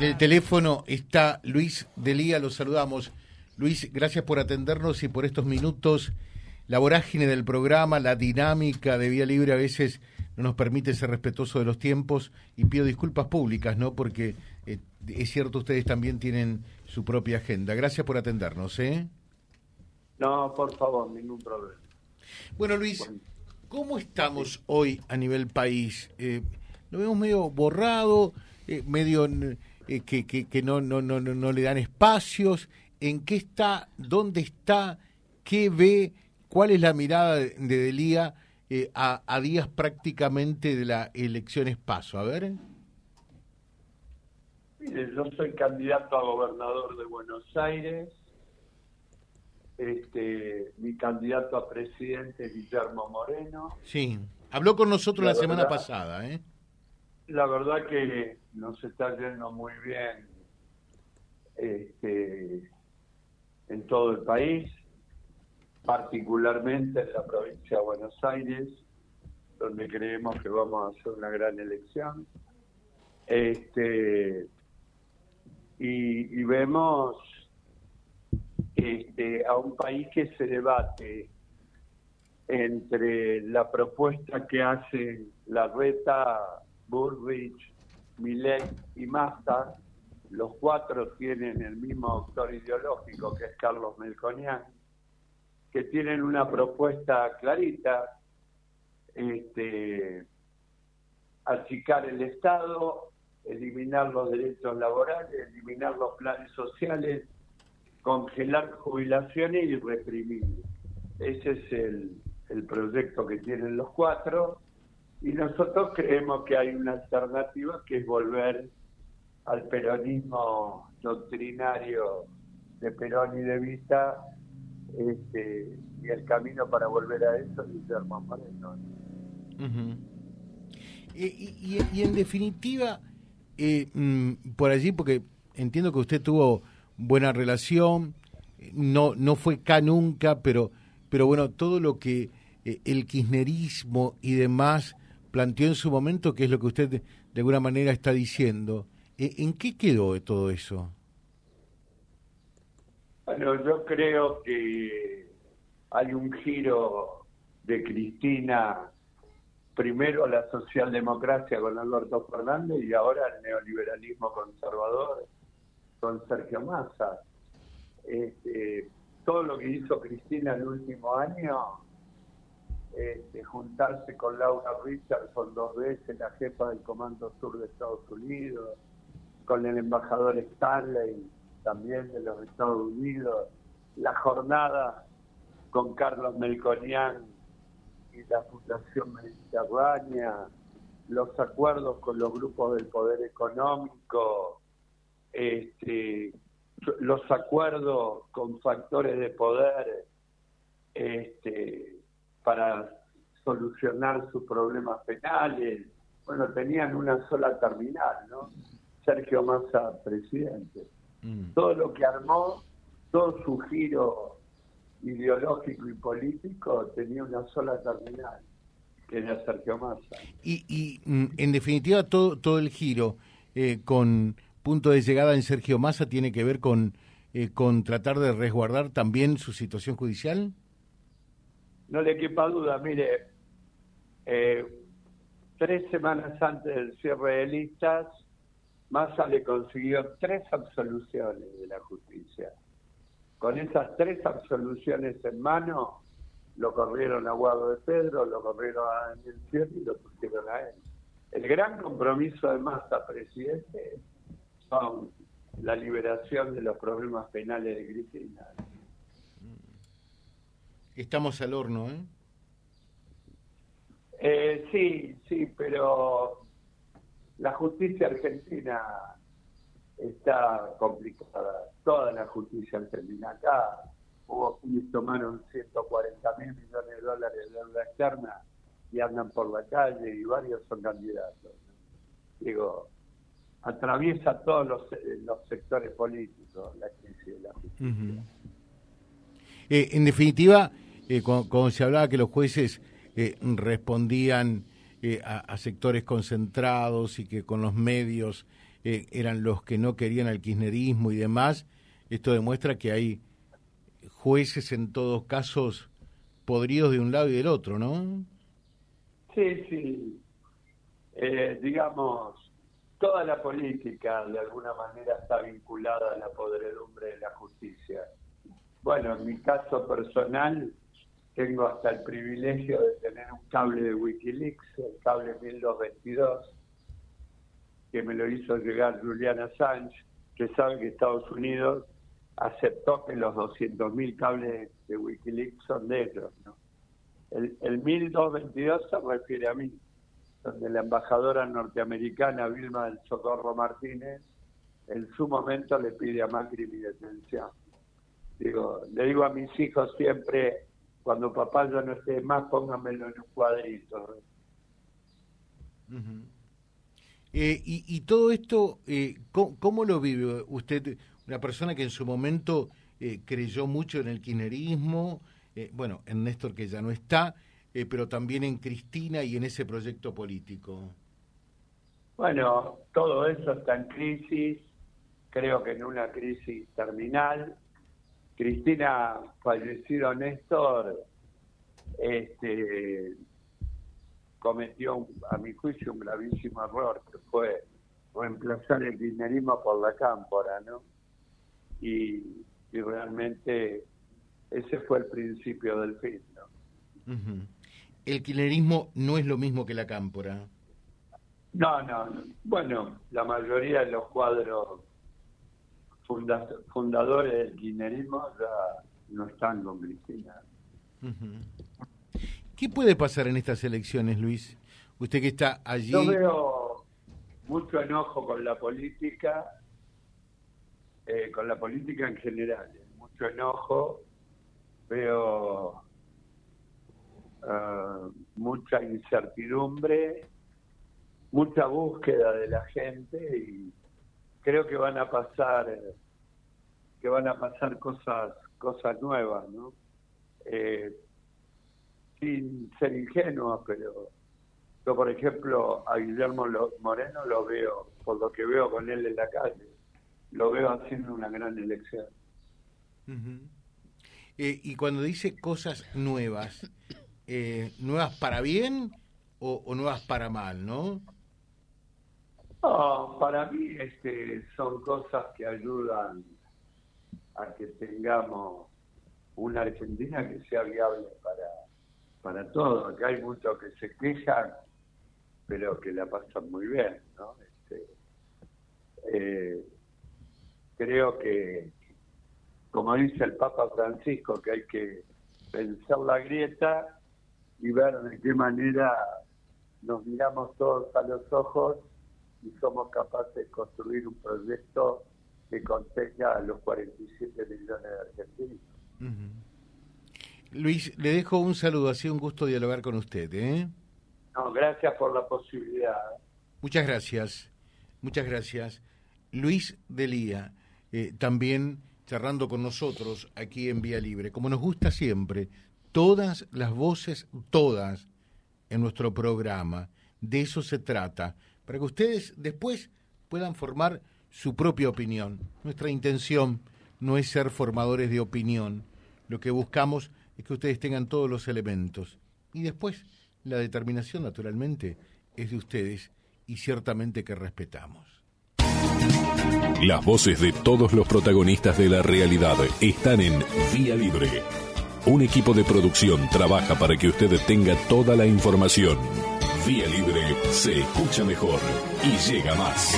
En el teléfono está Luis Delía, lo saludamos. Luis, gracias por atendernos y por estos minutos. La vorágine del programa, la dinámica de Vía Libre a veces no nos permite ser respetuoso de los tiempos y pido disculpas públicas, ¿no? Porque eh, es cierto, ustedes también tienen su propia agenda. Gracias por atendernos, ¿eh? No, por favor, ningún problema. Bueno, Luis, ¿cómo estamos hoy a nivel país? Eh, lo vemos medio borrado, eh, medio eh, que, que, no, no, no, no le dan espacios, en qué está, dónde está, qué ve, cuál es la mirada de, Delía eh, a, a, días prácticamente de la elección paso. A ver. Mire, yo soy candidato a gobernador de Buenos Aires. Este, mi candidato a presidente es Guillermo Moreno. Sí, habló con nosotros la, semana pasada, ¿eh? La verdad que nos está yendo muy bien este, en todo el país, particularmente en la provincia de Buenos Aires, donde creemos que vamos a hacer una gran elección. Este, y, vemos este, a un país que se debate entre la propuesta que hace la reta Bullrich, Millet y Massa, los cuatro tienen el mismo autor ideológico que es Carlos Melconian, que tienen una propuesta clarita, este, achicar el Estado, eliminar los derechos laborales, eliminar los planes sociales, congelar jubilaciones y reprimir. Ese es el, el proyecto que tienen los cuatro y nosotros creemos que hay una alternativa que es volver al peronismo doctrinario de Perón y de Vita, este, y el camino para volver a eso es Guillermo Moreno. y, y, en definitiva, eh, mm, por allí, porque entiendo que usted tuvo buena relación, no, no fue acá nunca, pero, pero bueno, todo lo que eh, el kirchnerismo y demás planteó en su momento, que es lo que usted de, alguna manera está diciendo. ¿E, ¿En qué quedó todo eso? Bueno, yo creo que hay un giro de Cristina, primero la socialdemocracia con Alberto Fernández y ahora el neoliberalismo conservador con Sergio Massa. Este, todo lo que hizo Cristina el último año este, juntarse con Laura Richardson dos veces, la jefa del Comando Sur de Estados Unidos, con el embajador Stanley también de los Estados Unidos, la jornada con Carlos Melconian y la Fundación Mediterránea, los acuerdos con los grupos del poder económico, este, los acuerdos con factores de poder, este, para solucionar sus problemas penales. Bueno, tenían una sola terminal, ¿no? Sergio Massa, presidente. Mm. Todo lo que armó, todo su giro ideológico y político tenía una sola terminal, que era Sergio Massa. Y, y mm, en definitiva, todo, todo el giro eh, con punto de llegada en Sergio Massa tiene que ver con, eh, con tratar de resguardar también su situación judicial no le quepa duda, mire, eh, tres semanas antes del cierre de listas, Massa le consiguió tres absoluciones de la justicia. Con esas tres absoluciones en mano, lo corrieron a Guado de Pedro, lo corrieron a Daniel Sierra y lo pusieron a él. El gran compromiso de Massa, presidente, son la liberación de los problemas penales de Cristina. Estamos al horno, ¿eh? ¿eh? sí, sí, pero la justicia argentina está complicada. Toda la justicia argentina. Acá hubo quienes tomaron 140 mil millones de dólares de deuda externa y andan por la calle y varios son candidatos. Digo, atraviesa todos los, los sectores políticos la crisis de la justicia. Eh, en definitiva, eh, cuando, se hablaba que los jueces eh, respondían eh, a, sectores concentrados y que con los medios eh, eran los que no querían al kirchnerismo y demás. Esto demuestra que hay jueces en todos casos podridos de un lado y del otro, ¿no? Sí, sí. Digamos, toda la política de alguna manera está vinculada a la podredumbre de la justicia. Bueno, en mi caso personal, tengo hasta el privilegio de tener un cable de Wikileaks, el cable 1222, que me lo hizo llegar Julian Assange, que sabe que Estados Unidos aceptó que los 200.000 cables de Wikileaks son de ellos. ¿no? El, el 1222 se refiere a mí, donde la embajadora norteamericana Vilma del Socorro Martínez en su momento le pide a Macri mi detención. Digo, le digo a mis hijos siempre, cuando papá ya no esté más, póngamelo en un cuadrito. Eh, y, todo esto, eh, ¿cómo, lo vive usted? Una persona que en su momento eh, creyó mucho en el kirchnerismo, eh, bueno, en Néstor que ya no está, pero también en Cristina y en ese proyecto político. Bueno, todo eso está en crisis, creo que en una crisis terminal. Cristina, fallecido Néstor, este, cometió, a mi juicio, un gravísimo error, que fue reemplazar el kirchnerismo por la cámpora, ¿no? Y, realmente ese fue el principio del fin, ¿no? ¿El kirchnerismo no es lo mismo que la cámpora? No, no, Bueno, la mayoría de los cuadros fundadores del kirchnerismo ya no están con Cristina. ¿Qué puede pasar en estas elecciones, Luis? Usted que está allí. Yo veo mucho enojo con la política, eh, con la política en general, eh, mucho enojo. Veo ah, mucha incertidumbre, mucha búsqueda de la gente y creo que van a pasar que van a pasar cosas cosas nuevas, ¿no? Eh, sin ser ingenuo, pero yo, por ejemplo, a Guillermo Moreno lo veo, por lo que veo con él en la calle, lo veo haciendo una gran elección. Eh, y cuando dice cosas nuevas, eh, ¿nuevas para bien o, nuevas para mal, no? No, para mí este, son cosas que ayudan a que tengamos una Argentina que sea viable para para todo. Acá hay muchos que se quejan, pero que la pasan muy bien, ¿no? Este, eh, creo que, como dice el Papa Francisco, que hay que pensar la grieta y ver de qué manera nos miramos todos a los ojos y somos capaces de construir un proyecto que contenga a los 47 millones de argentinos. Luis, le dejo un saludo, ha sido un gusto dialogar con usted. ¿eh? No, gracias por la posibilidad. Muchas gracias, muchas gracias. Luis Delía, eh, también charlando con nosotros aquí en Vía Libre, como nos gusta siempre, todas las voces, todas, en nuestro programa. De eso se trata, para que ustedes después puedan formar su propia opinión. Nuestra intención no es ser formadores de opinión, lo que buscamos es que ustedes tengan todos los elementos. Y después, la determinación, naturalmente, es de ustedes y ciertamente que respetamos. Las voces de todos los protagonistas de la realidad están en Vía Libre. Un equipo de producción trabaja para que usted tenga toda la información. Vía Libre se escucha mejor y llega más.